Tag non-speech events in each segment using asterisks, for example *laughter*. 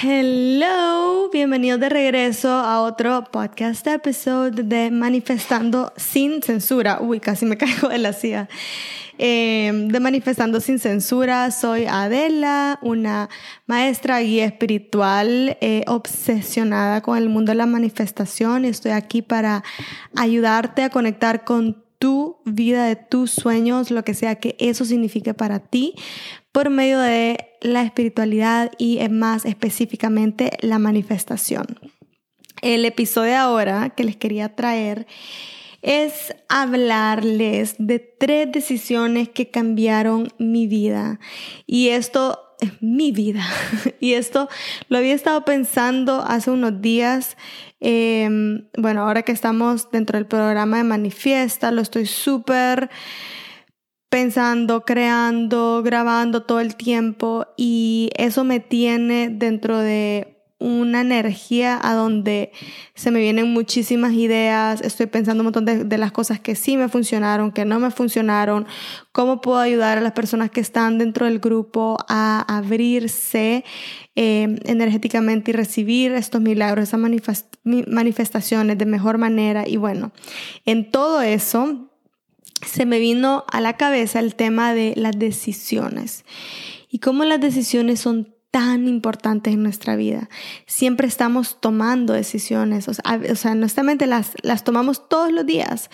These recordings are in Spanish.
Hello, bienvenidos de regreso a otro podcast episode de Manifestando sin censura. Uy, casi me *laughs* caigo de la silla. Eh, de Manifestando sin censura, soy Adela, una maestra guía espiritual eh, obsesionada con el mundo de la manifestación y estoy aquí para ayudarte a conectar con tu vida, de tus sueños, lo que sea que eso signifique para ti, por medio de la espiritualidad y más específicamente la manifestación. El episodio de ahora que les quería traer es hablarles de tres decisiones que cambiaron mi vida. Y esto es mi vida. *laughs* Y esto lo había estado pensando hace unos días. Em, bueno, ahora que estamos dentro del programa de Manifiesta, lo estoy súper pensando, creando, grabando todo el tiempo y eso me tiene dentro de una energía a donde se me vienen muchísimas ideas, estoy pensando un montón de, las cosas que sí me funcionaron, que no me funcionaron, cómo puedo ayudar a las personas que están dentro del grupo a abrirse eh, energéticamente y recibir estos milagros, esas manifestaciones de mejor manera. Y bueno, en todo eso se me vino a la cabeza el tema de las decisiones y cómo las decisiones son tan importantes en nuestra vida. Siempre estamos tomando decisiones, o sea, o las, las tomamos todos los días.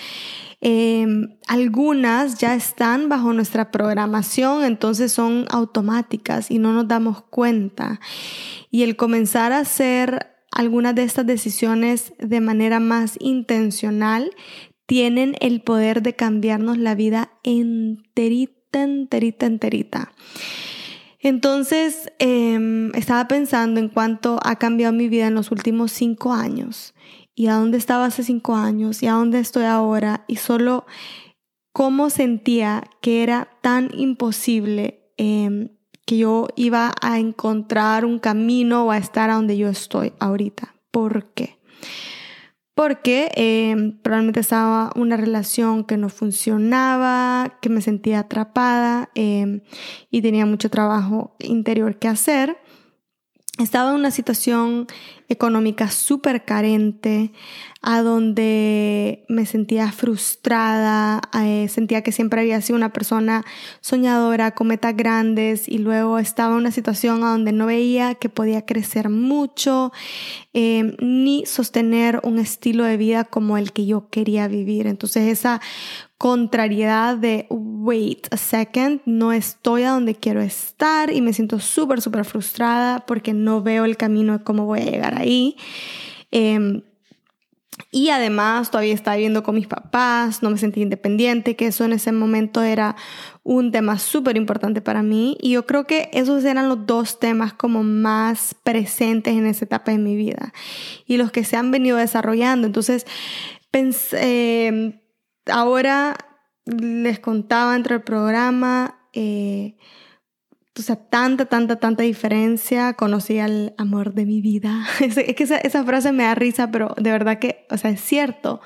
Em, algunas ya están bajo nuestra programación, entonces son automáticas y no nos damos cuenta. Y el comenzar a hacer algunas de estas decisiones de manera más intencional tienen el poder de cambiarnos la vida enterita, enterita, enterita. Entonces, em, estaba pensando en cuánto ha cambiado mi vida en los últimos cinco años y a dónde estaba hace cinco años y a dónde estoy ahora y solo cómo sentía que era tan imposible em, que yo iba a encontrar un camino o a estar a donde yo estoy ahorita. ¿Por qué? Porque em, probablemente estaba una relación que no funcionaba, que me sentía atrapada em, y tenía mucho trabajo interior que hacer. Estaba en una situación económica súper carente, a donde me sentía frustrada, eh, sentía que siempre había sido una persona soñadora, con metas grandes, y luego estaba en una situación a donde no veía que podía crecer mucho, eh, ni sostener un estilo de vida como el que yo quería vivir. Entonces esa contrariedad de, wait a second, no estoy a donde quiero estar y me siento súper, súper frustrada porque no veo el camino de cómo voy a llegar ahí. Em, y además todavía estaba viviendo con mis papás, no me sentí independiente, que eso en ese momento era un tema súper importante para mí. Y yo creo que esos eran los dos temas como más presentes en esa etapa de mi vida y los que se han venido desarrollando. Entonces, pensé, em, ahora les contaba entre el programa, eh, o sea, tanta, tanta, tanta diferencia. Conocí al amor de mi vida. *laughs* Es, que esa, esa, frase me da risa, pero de verdad que, o sea, es cierto.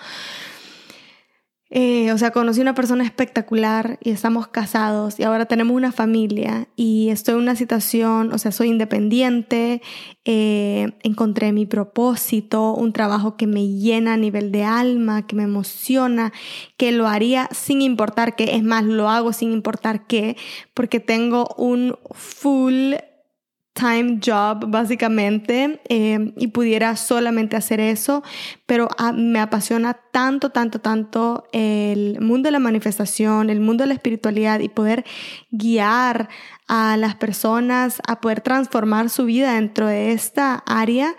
Eh, o sea, conocí una persona espectacular y estamos casados y ahora tenemos una familia y estoy en una situación, o sea, soy independiente, eh, encontré mi propósito, un trabajo que me llena a nivel de alma, que me emociona, que lo haría sin importar qué, es más, lo hago sin importar qué, porque tengo un full time job básicamente eh, y pudiera solamente hacer eso, pero ah, me apasiona tanto, tanto, tanto el mundo de la manifestación, el mundo de la espiritualidad y poder guiar a las personas a poder transformar su vida dentro de esta área.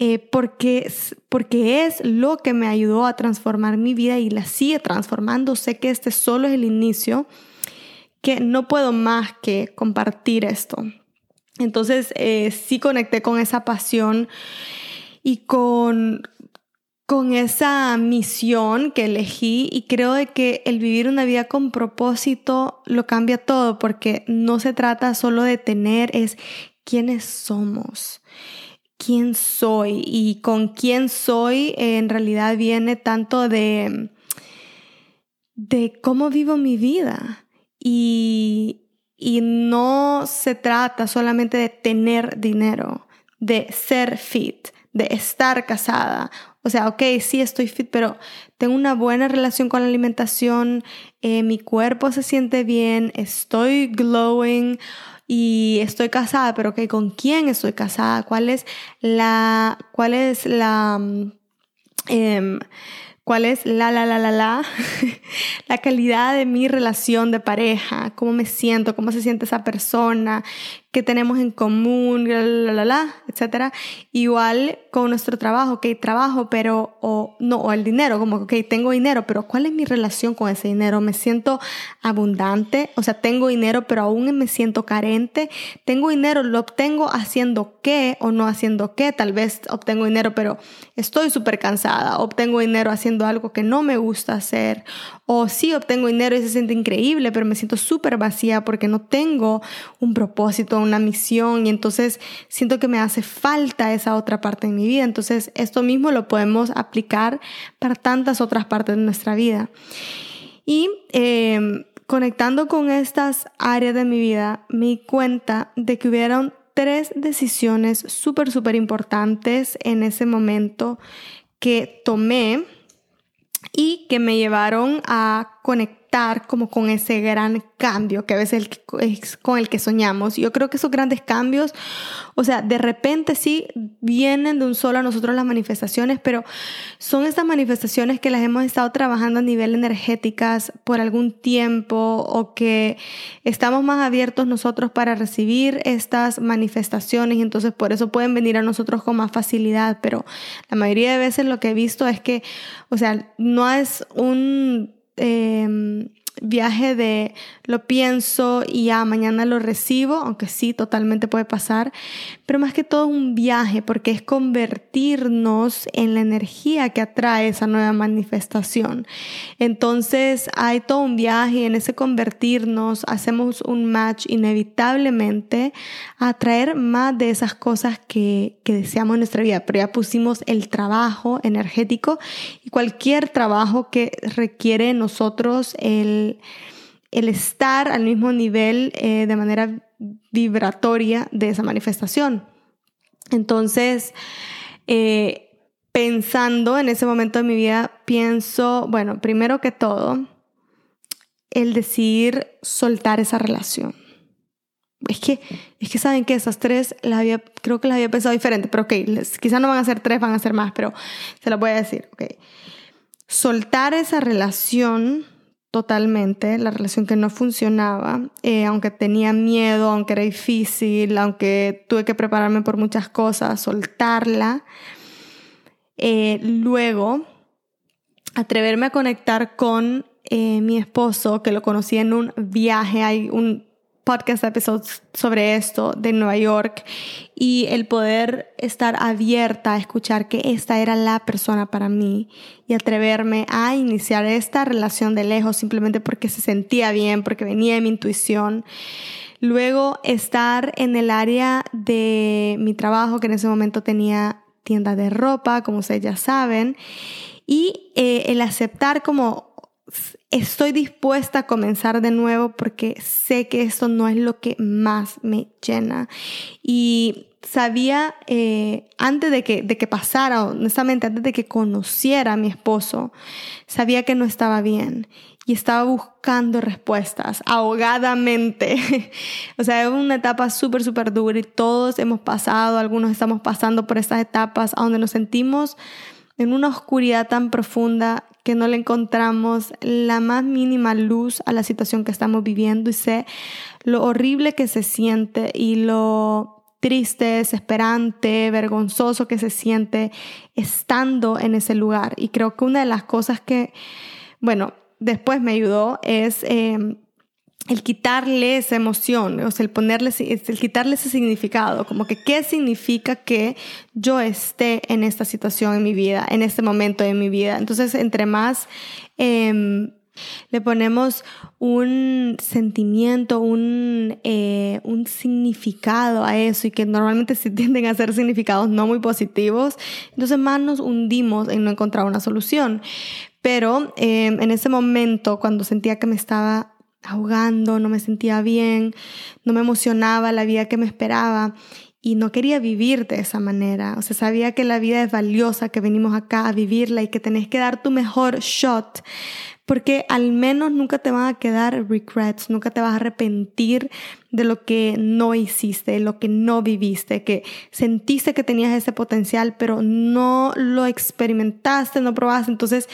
Eh, porque, porque es lo que me ayudó a transformar mi vida y la sigue transformando. Sé que este solo es el inicio, que no puedo más que compartir esto. Entonces eh, sí conecté con esa pasión y con, con esa misión que elegí y creo de que el vivir una vida con propósito lo cambia todo porque no se trata solo de tener, es quiénes somos, quién soy y con quién soy en realidad viene tanto de, de cómo vivo mi vida y, y no se trata solamente de tener dinero, de ser fit, de estar casada. O sea, ok, sí estoy fit, pero tengo una buena relación con la alimentación, eh, mi cuerpo se siente bien, estoy glowing y estoy casada, pero ok, ¿con quién estoy casada? ¿Cuál es la, cuál es la, mm, em, cuál es la, la, la, la, la, *laughs* la calidad de mi relación de pareja, cómo me siento, cómo se siente esa persona, qué tenemos en común, la, la, la, etcétera. Igual con nuestro trabajo, ok, trabajo, pero, o no, o el dinero, como, ok, tengo dinero, pero ¿cuál es mi relación con ese dinero? ¿Me siento abundante? O sea, tengo dinero, pero aún me siento carente. Tengo dinero, lo obtengo haciendo qué o no haciendo qué. Tal vez obtengo dinero, pero estoy súper cansada. Obtengo dinero haciendo algo que no me gusta hacer. O sí obtengo dinero y se siente increíble, pero me siento súper vacía porque no tengo un propósito, una misión y entonces siento que me hace falta esa otra parte en mi vida. Entonces esto mismo lo podemos aplicar para tantas otras partes de nuestra vida. Y em, conectando con estas áreas de mi vida, me di cuenta de que hubieron tres decisiones súper, súper importantes en ese momento que tomé y que me llevaron a conectar como con ese gran cambio que a veces es con el que soñamos. Yo creo que esos grandes cambios, o sea, de repente sí vienen de un solo a nosotros las manifestaciones, pero son estas manifestaciones que las hemos estado trabajando a nivel energéticas por algún tiempo o que estamos más abiertos nosotros para recibir estas manifestaciones y entonces por eso pueden venir a nosotros con más facilidad, pero la mayoría de veces lo que he visto es que, o sea, no es un... Eh, viaje de lo pienso y ya mañana lo recibo, aunque sí, totalmente puede pasar, pero más que todo un viaje porque es convertirnos en la energía que atrae esa nueva manifestación. Entonces hay todo un viaje y en ese convertirnos hacemos un match inevitablemente a atraer más de esas cosas que, que deseamos en nuestra vida, pero ya pusimos el trabajo energético y cualquier trabajo que requiere nosotros el el, estar al mismo nivel eh, de manera vibratoria de esa manifestación. Entonces, eh, pensando en ese momento de mi vida, pienso, bueno, primero que todo, el decidir soltar esa relación. Es que, es que saben que esas tres las había, creo que las había pensado diferente, pero ok, quizás no van a ser tres, van a ser más, pero se las voy a decir, ok. Soltar esa relación totalmente, la relación que no funcionaba, eh, aunque tenía miedo, aunque era difícil, aunque tuve que prepararme por muchas cosas, soltarla. Eh, luego, atreverme a conectar con eh, mi esposo, que lo conocí en un viaje, hay un podcast episodios sobre esto de Nueva York y el poder estar abierta a escuchar que esta era la persona para mí y atreverme a iniciar esta relación de lejos simplemente porque se sentía bien, porque venía de mi intuición. Luego estar en el área de mi trabajo que en ese momento tenía tienda de ropa, como ustedes ya saben, y eh, el aceptar como estoy dispuesta a comenzar de nuevo porque sé que esto no es lo que más me llena. Y sabía eh, antes de que, de que pasara, honestamente, antes de que conociera a mi esposo, sabía que no estaba bien y estaba buscando respuestas ahogadamente. *laughs* o sea, es una etapa súper, súper dura y todos hemos pasado, algunos estamos pasando por estas etapas a donde nos sentimos en una oscuridad tan profunda que no le encontramos la más mínima luz a la situación que estamos viviendo y sé lo horrible que se siente y lo triste, desesperante, vergonzoso que se siente estando en ese lugar. Y creo que una de las cosas que, bueno, después me ayudó es... Em, el quitarle esa emoción, o sea, el ponerle, el quitarle ese significado, como que qué significa que yo esté en esta situación en mi vida, en este momento de mi vida. Entonces, entre más em, le ponemos un sentimiento, un, eh, un significado a eso y que normalmente se *laughs* tienden a ser significados no muy positivos, entonces más nos hundimos en no encontrar una solución. Pero em, en ese momento, cuando sentía que me estaba ahogando, no me sentía bien, no me emocionaba la vida que me esperaba. y no quería vivir de esa manera. O sea, sabía que la vida es valiosa, que venimos acá a vivirla y que tenés que dar tu mejor shot, porque al menos nunca te van a quedar regrets, nunca te vas a arrepentir de lo que no hiciste, de lo que no viviste, que sentiste que tenías ese potencial, pero no lo experimentaste, no probaste. Entonces,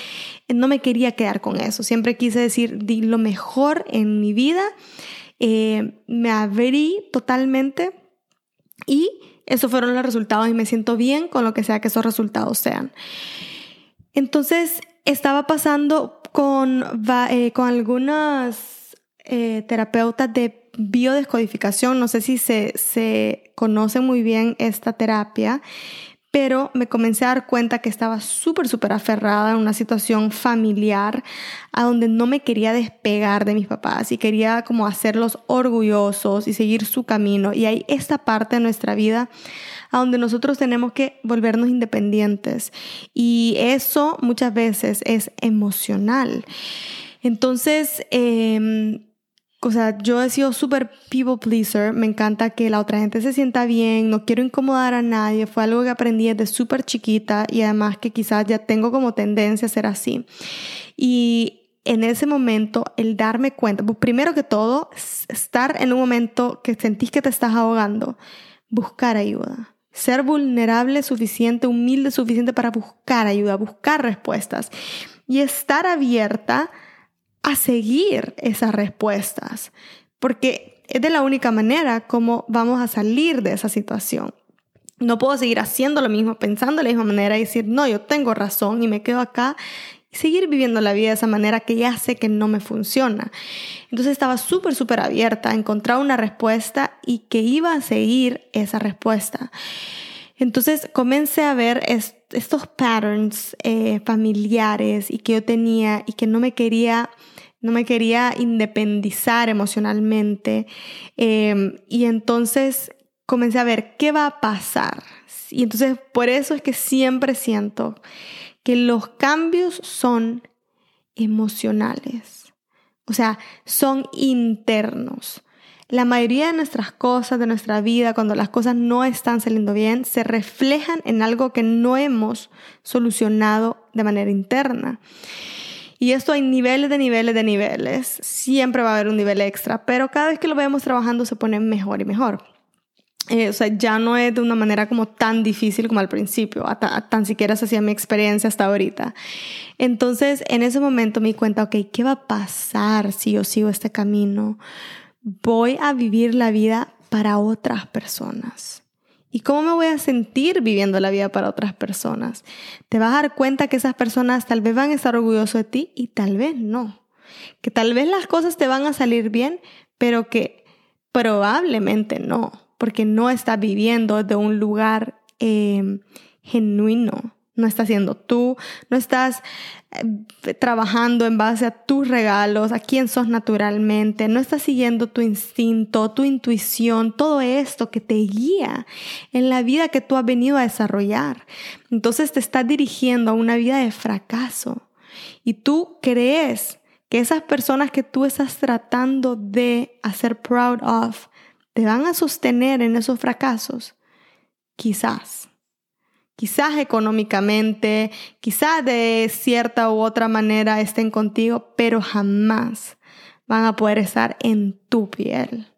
no me quería quedar con eso. Siempre quise decir, di lo mejor en mi vida. Eh, me abrí totalmente y esos fueron los resultados y me siento bien con lo que sea que esos resultados sean. Entonces, estaba pasando con, eh, con algunas eh, terapeutas de biodescodificación. No sé si se, se conoce muy bien esta terapia, pero me comencé a dar cuenta que estaba súper, súper aferrada en una situación familiar a donde no me quería despegar de mis papás y quería como hacerlos orgullosos y seguir su camino. Y hay esta parte de nuestra vida a donde nosotros tenemos que volvernos independientes. Y eso muchas veces es emocional. Entonces, eh, o sea, yo he sido súper people pleaser, me encanta que la otra gente se sienta bien, no quiero incomodar a nadie, fue algo que aprendí desde súper chiquita y además que quizás ya tengo como tendencia a ser así. Y en ese momento, el darme cuenta, pues primero que todo, estar en un momento que sentís que te estás ahogando, buscar ayuda. Ser vulnerable suficiente, humilde suficiente para buscar ayuda, buscar respuestas y estar abierta a seguir esas respuestas, porque es de la única manera como vamos a salir de esa situación. No puedo seguir haciendo lo mismo, pensando de la misma manera y decir, no, yo tengo razón y me quedo acá seguir viviendo la vida de esa manera que ya sé que no me funciona. Entonces estaba súper, súper abierta a encontrar una respuesta y que iba a seguir esa respuesta. Entonces comencé a ver estos patterns eh, familiares y que yo tenía y que no me quería no me quería independizar emocionalmente. Em, y entonces comencé a ver qué va a pasar. Y entonces por eso es que siempre siento que los cambios son emocionales. O sea, son internos. La mayoría de nuestras cosas, de nuestra vida, cuando las cosas no están saliendo bien, se reflejan en algo que no hemos solucionado de manera interna. Y esto hay niveles de niveles de niveles. Siempre va a haber un nivel extra, pero cada vez que lo vemos trabajando se pone mejor y mejor. Eh, o sea, ya no es de una manera como tan difícil como al principio, tan siquiera se hacía mi experiencia hasta ahorita. Entonces, en ese momento me di cuenta, ok, ¿qué va a pasar si yo sigo este camino? Voy a vivir la vida para otras personas. ¿Y cómo me voy a sentir viviendo la vida para otras personas? Te vas a dar cuenta que esas personas tal vez van a estar orgullosos de ti y tal vez no. Que tal vez las cosas te van a salir bien, pero que probablemente no, porque no estás viviendo de un lugar eh, genuino. No estás siendo tú, no estás eh, trabajando en base a tus regalos, a quién sos naturalmente, no estás siguiendo tu instinto, tu intuición, todo esto que te guía en la vida que tú has venido a desarrollar. Entonces te estás dirigiendo a una vida de fracaso. Y tú crees que esas personas que tú estás tratando de hacer proud of te van a sostener en esos fracasos. Quizás quizás económicamente, quizás de cierta u otra manera estén contigo, pero jamás van a poder estar en tu piel.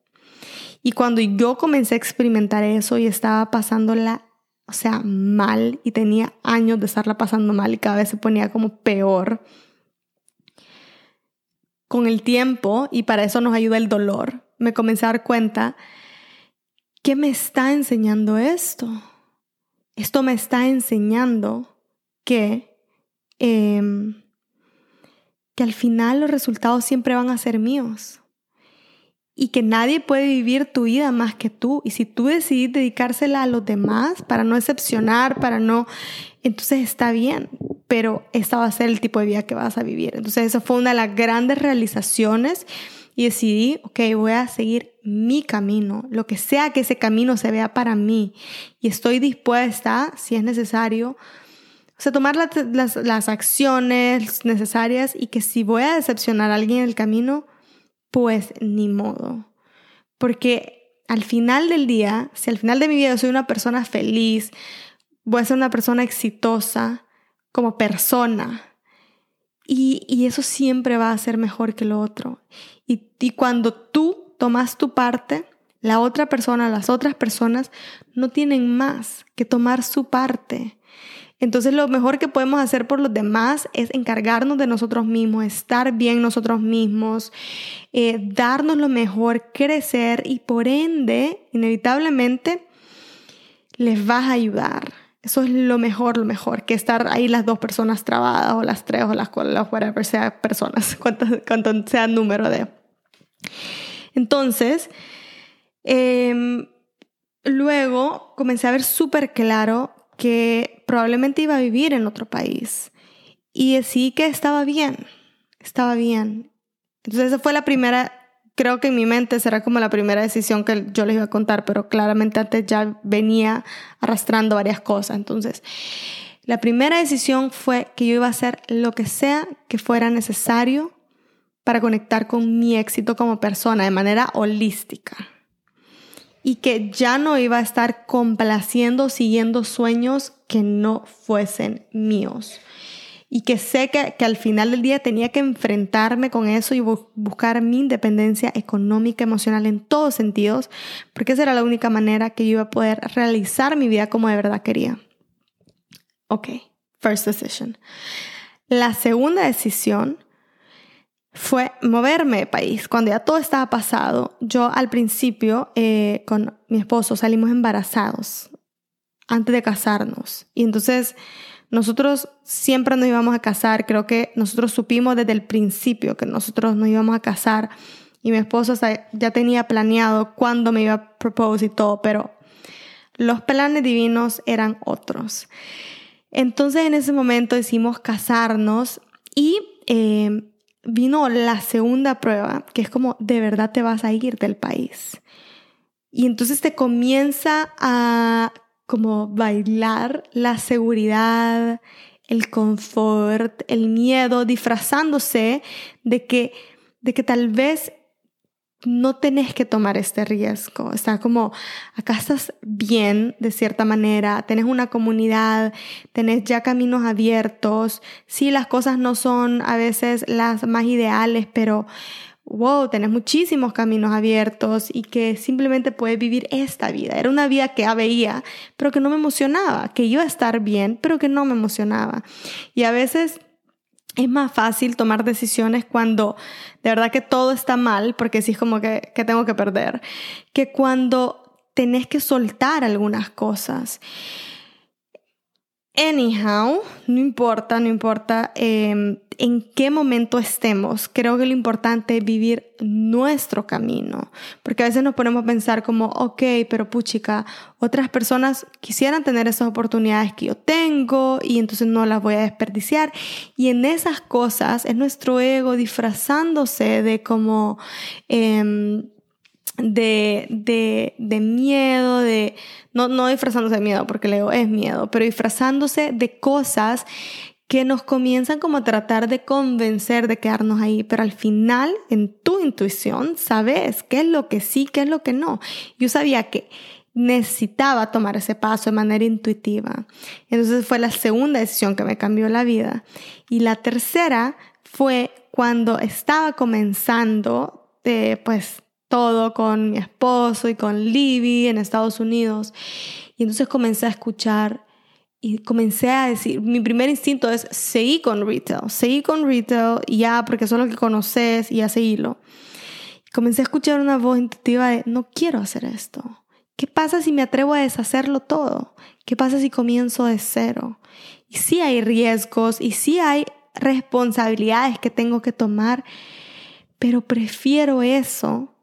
Y cuando yo comencé a experimentar eso y estaba pasándola, o sea, mal, y tenía años de estarla pasando mal y cada vez se ponía como peor, con el tiempo, y para eso nos ayuda el dolor, me comencé a dar cuenta que me está enseñando esto esto me está enseñando que, em, que al final los resultados siempre van a ser míos y que nadie puede vivir tu vida más que tú. Y si tú decidís dedicársela a los demás para no excepcionar, para no, entonces está bien, pero esta va a ser el tipo de vida que vas a vivir. Entonces eso fue una de las grandes realizaciones y decidí, ok, voy a seguir mi camino, lo que sea que ese camino se vea para mí y estoy dispuesta, si es necesario, o sea, tomar las, las, acciones necesarias y que si voy a decepcionar a alguien en el camino, pues ni modo. Porque al final del día, si al final de mi vida soy una persona feliz, voy a ser una persona exitosa como persona. Y, eso siempre va a ser mejor que lo otro. Y, y cuando tú tomas tu parte, la otra persona, las otras personas no tienen más que tomar su parte. Entonces lo mejor que podemos hacer por los demás es encargarnos de nosotros mismos, estar bien nosotros mismos, eh, darnos lo mejor, crecer y por ende, inevitablemente, les vas a ayudar. Eso es lo mejor, lo mejor, que estar ahí las dos personas trabadas o las tres o las cuatro, whatever sea personas, *laughs* cuánto, cuánto sea el número de. Entonces, em, luego comencé a ver súper claro que probablemente iba a vivir en otro país. Y decidí que estaba bien, estaba bien. Entonces esa fue la primera, creo que en mi mente será como la primera decisión que yo les iba a contar, pero claramente antes ya venía arrastrando varias cosas. Entonces, la primera decisión fue que yo iba a hacer lo que sea que fuera necesario para conectar con mi éxito como persona de manera holística y que ya no iba a estar complaciendo, siguiendo sueños que no fuesen míos. Y que sé que, al final del día tenía que enfrentarme con eso y buscar mi independencia económica, emocional en todos sentidos, porque esa era la única manera que yo iba a poder realizar mi vida como de verdad quería. Ok, first decision. La segunda decisión fue moverme de país. Cuando ya todo estaba pasado, yo al principio eh, con mi esposo salimos embarazados antes de casarnos. Y entonces nosotros siempre nos íbamos a casar. Creo que nosotros supimos desde el principio que nosotros nos íbamos a casar. Y mi esposo ya tenía planeado cuándo me iba a propose y todo, pero los planes divinos eran otros. Entonces en ese momento decidimos casarnos y eh, vino la segunda prueba, que es como de verdad te vas a ir del país. Y entonces te comienza a como bailar la seguridad, el confort, el miedo, disfrazándose de que, de que tal vez no tenés que tomar este riesgo. Está como, acá estás bien de cierta manera, tenés una comunidad, tenés ya caminos abiertos. Sí, las cosas no son a veces las más ideales, pero wow, tenés muchísimos caminos abiertos y que simplemente puedes vivir esta vida. Era una vida que veía, pero que no me emocionaba, que iba a estar bien, pero que no me emocionaba. Y a veces es más fácil tomar decisiones cuando de verdad que todo está mal, porque sí es como que, que tengo que perder, que cuando tenés que soltar algunas cosas. Anyhow, no importa, no importa em, en qué momento estemos, creo que lo importante es vivir nuestro camino, porque a veces nos ponemos a pensar como, ok, pero puchica, otras personas quisieran tener esas oportunidades que yo tengo y entonces no las voy a desperdiciar. Y en esas cosas es nuestro ego disfrazándose de como... Em, de, de, de, miedo, de, no, no disfrazándose de miedo, porque el ego es miedo, pero disfrazándose de cosas que nos comienzan como a tratar de convencer de quedarnos ahí, pero al final en tu intuición sabes qué es lo que sí, qué es lo que no. Yo sabía que necesitaba tomar ese paso de manera intuitiva. Entonces fue la segunda decisión que me cambió la vida. Y la tercera fue cuando estaba comenzando, de, pues todo con mi esposo y con Libby en Estados Unidos. Y entonces comencé a escuchar y comencé a decir, mi primer instinto es seguir con retail, seguir con retail ya, porque eso es que conoces y ya seguirlo. comencé a escuchar una voz intuitiva de, no quiero hacer esto. ¿Qué pasa si me atrevo a deshacerlo todo? ¿Qué pasa si comienzo de cero? Y sí hay riesgos y sí hay responsabilidades que tengo que tomar, pero prefiero eso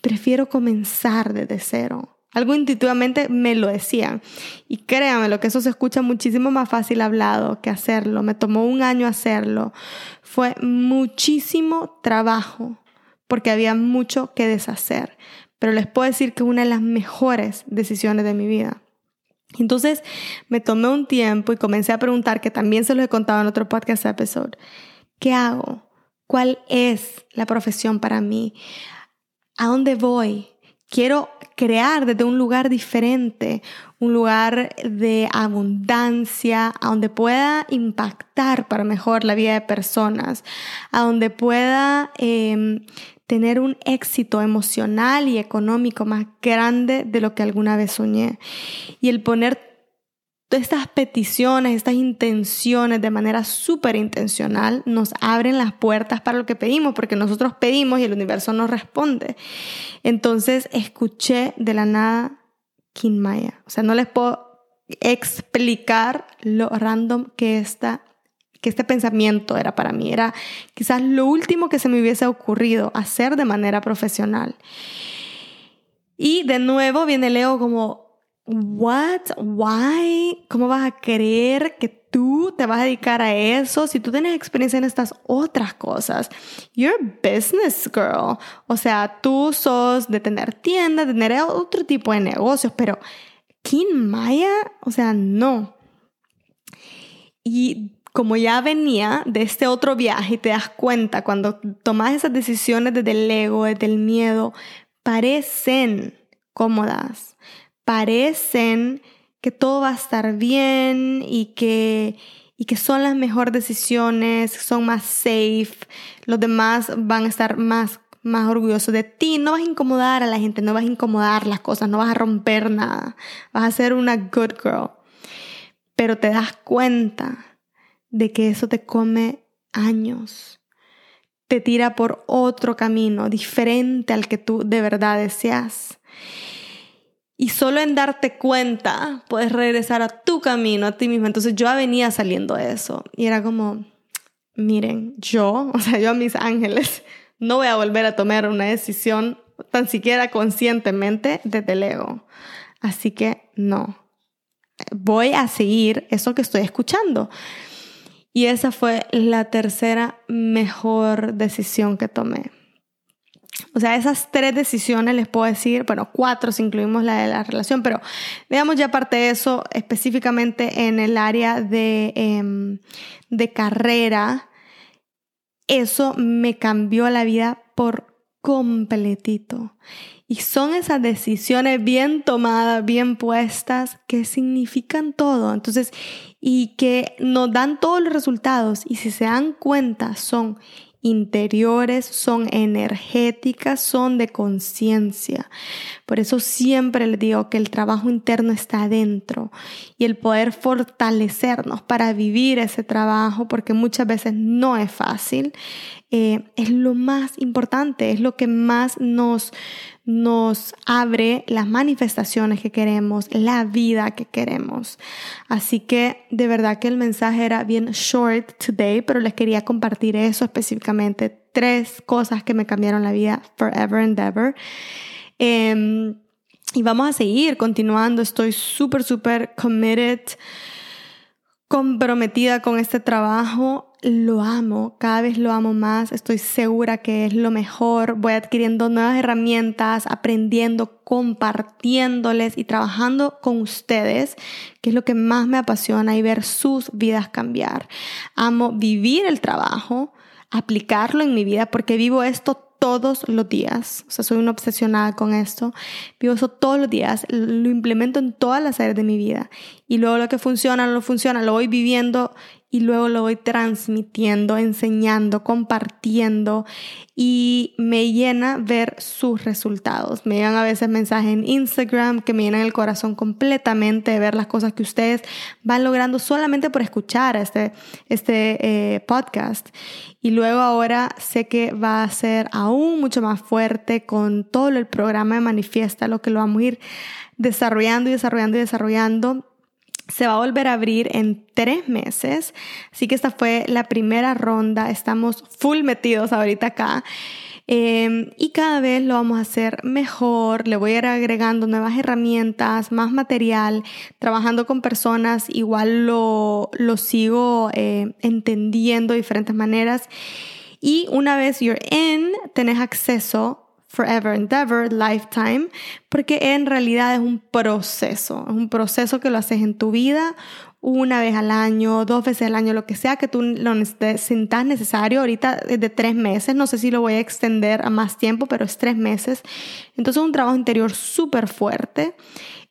prefiero comenzar desde cero. Algo intuitivamente me lo decían. Y créanme, lo que eso se escucha muchísimo más fácil hablado que hacerlo. Me tomó un año hacerlo. Fue muchísimo trabajo porque había mucho que deshacer. Pero les puedo decir que es una de las mejores decisiones de mi vida. Entonces me tomé un tiempo y comencé a preguntar, que también se los he contado en otro podcast episode, ¿qué hago? ¿Cuál es la profesión para mí? ¿A dónde voy? quiero crear desde un lugar diferente, un lugar de abundancia, a donde pueda impactar para mejor la vida de personas, a donde pueda em, tener un éxito emocional y económico más grande de lo que alguna vez soñé. Y el poner estas peticiones, estas intenciones de manera súper intencional nos abren las puertas para lo que pedimos, porque nosotros pedimos y el universo nos responde. Entonces escuché de la nada Kinmaya. O sea, no les puedo explicar lo random que esta que este pensamiento era para mí. Era quizás lo último que se me hubiese ocurrido hacer de manera profesional. Y de nuevo viene Leo como, what, why, ¿cómo vas a creer que tú te vas a dedicar a eso si tú tienes experiencia en estas otras cosas? You're a business girl. O sea, tú sos de tener tiendas, de tener otro tipo de negocios, pero King Maya, o sea, no. Y como ya venía de este otro viaje y te das cuenta cuando tomas esas decisiones desde el ego, desde el miedo, parecen cómodas, parecen que todo va a estar bien y que, y que son las mejores decisiones, son más safe, los demás van a estar más, más orgullosos de ti, no vas a incomodar a la gente, no vas a incomodar las cosas, no vas a romper nada, vas a ser una good girl. Pero te das cuenta de que eso te come años, te tira por otro camino diferente al que tú de verdad deseas. Y solo en darte cuenta puedes regresar a tu camino, a ti mismo. Entonces yo venía saliendo de eso y era como, miren, yo, *laughs* o sea, yo a mis ángeles, no voy a volver a tomar una decisión tan siquiera conscientemente desde el ego. Así que no, voy a seguir eso que estoy escuchando. Y esa fue la tercera mejor decisión que tomé. O sea, esas tres decisiones les puedo decir, bueno, cuatro si incluimos la de la relación, pero veamos ya aparte de eso, específicamente en el área de, em, de carrera, eso me cambió la vida por completito. Y son esas decisiones bien tomadas, bien puestas, que significan todo. Entonces, y que nos dan todos los resultados. Y si se dan cuenta, son interiores, son energéticas, son de conciencia. Por eso siempre les digo que el trabajo interno está adentro y el poder fortalecernos para vivir ese trabajo, porque muchas veces no es fácil, eh, es lo más importante, es lo que más nos, nos abre las manifestaciones que queremos, la vida que queremos. Así que de verdad que el mensaje era bien short today, pero les quería compartir eso específicamente, tres cosas que me cambiaron la vida forever and ever. Em, y vamos a seguir continuando, estoy súper, súper committed, comprometida con este trabajo lo amo, cada vez lo amo más, estoy segura que es lo mejor, voy adquiriendo nuevas herramientas, aprendiendo, compartiéndoles y trabajando con ustedes, que es lo que más me apasiona y ver sus vidas cambiar. Amo vivir el trabajo, aplicarlo en mi vida porque vivo esto todos los días. O sea, soy una obsesionada con esto. Vivo eso todos los días. Lo implemento en todas las áreas de mi vida. Y luego lo que funciona, no funciona, lo voy viviendo y luego lo voy transmitiendo, enseñando, compartiendo y me llena ver sus resultados. Me llegan a veces mensajes en Instagram que me llenan el corazón completamente de ver las cosas que ustedes van logrando solamente por escuchar este, este eh, podcast. Y luego ahora sé que va a ser aún mucho más fuerte con todo el programa de Manifiesta, lo que lo vamos a ir desarrollando y desarrollando y desarrollando se va a volver a abrir en tres meses. Así que esta fue la primera ronda. Estamos full metidos ahorita acá. Em, y cada vez lo vamos a hacer mejor, le voy a ir agregando nuevas herramientas, más material, trabajando con personas, igual lo, lo sigo eh, entendiendo de diferentes maneras. Y una vez you're in, tenés acceso forever and ever, lifetime, porque en realidad es un proceso, es un proceso que lo haces en tu vida una vez al año, dos veces al año, lo que sea que tú lo sientas necesario. Ahorita es de tres meses, no sé si lo voy a extender a más tiempo, pero es tres meses. Entonces es un trabajo interior súper fuerte,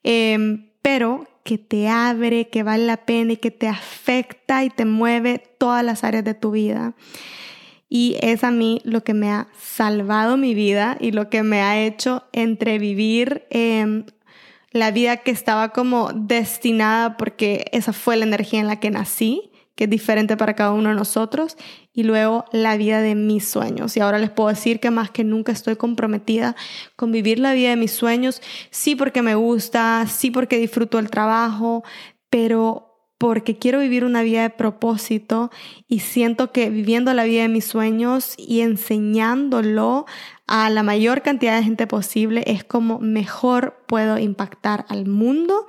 em, pero que te abre, que vale la pena y que te afecta y te mueve todas las áreas de tu vida. Y es a mí lo que me ha salvado mi vida y lo que me ha hecho entrevivir eh, la vida que estaba como destinada porque esa fue la energía en la que nací, que es diferente para cada uno de nosotros, y luego la vida de mis sueños. Y ahora les puedo decir que más que nunca estoy comprometida con vivir la vida de mis sueños, sí porque me gusta, sí porque disfruto el trabajo, pero porque quiero vivir una vida de propósito y siento que viviendo la vida de mis sueños y enseñándolo a la mayor cantidad de gente posible es como mejor puedo impactar al mundo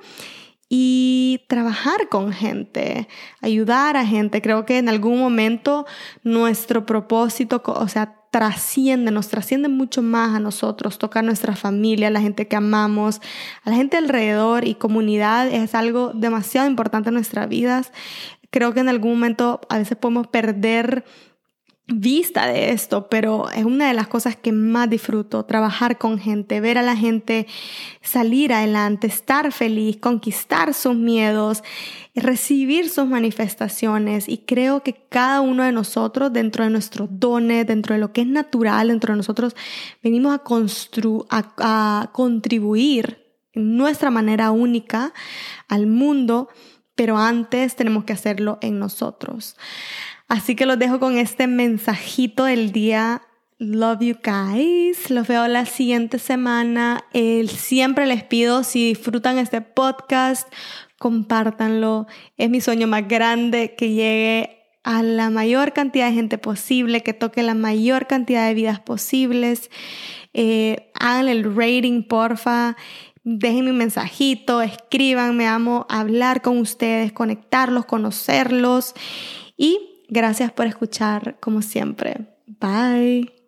y trabajar con gente, ayudar a gente. Creo que en algún momento nuestro propósito, o sea, trasciende, nos trasciende mucho más a nosotros, toca a nuestra familia, a la gente que amamos, a la gente alrededor y comunidad es algo demasiado importante en nuestras vidas. Creo que en algún momento a veces podemos perder vista de esto, pero es una de las cosas que más disfruto, trabajar con gente, ver a la gente salir adelante, estar feliz, conquistar sus miedos, recibir sus manifestaciones y creo que cada uno de nosotros dentro de nuestros dones, dentro de lo que es natural dentro de nosotros, venimos a, a, a contribuir en nuestra manera única al mundo, pero antes tenemos que hacerlo en nosotros. Así que los dejo con este mensajito del día. Love you guys. Los veo la siguiente semana. siempre les pido si disfrutan este podcast, compártanlo. Es mi sueño más grande que llegue a la mayor cantidad de gente posible, que toque la mayor cantidad de vidas posibles. Eh, hagan el rating, porfa. Dejen mi mensajito, escríbanme, amo hablar con ustedes, conectarlos, conocerlos y Gracias por escuchar como siempre. Bye.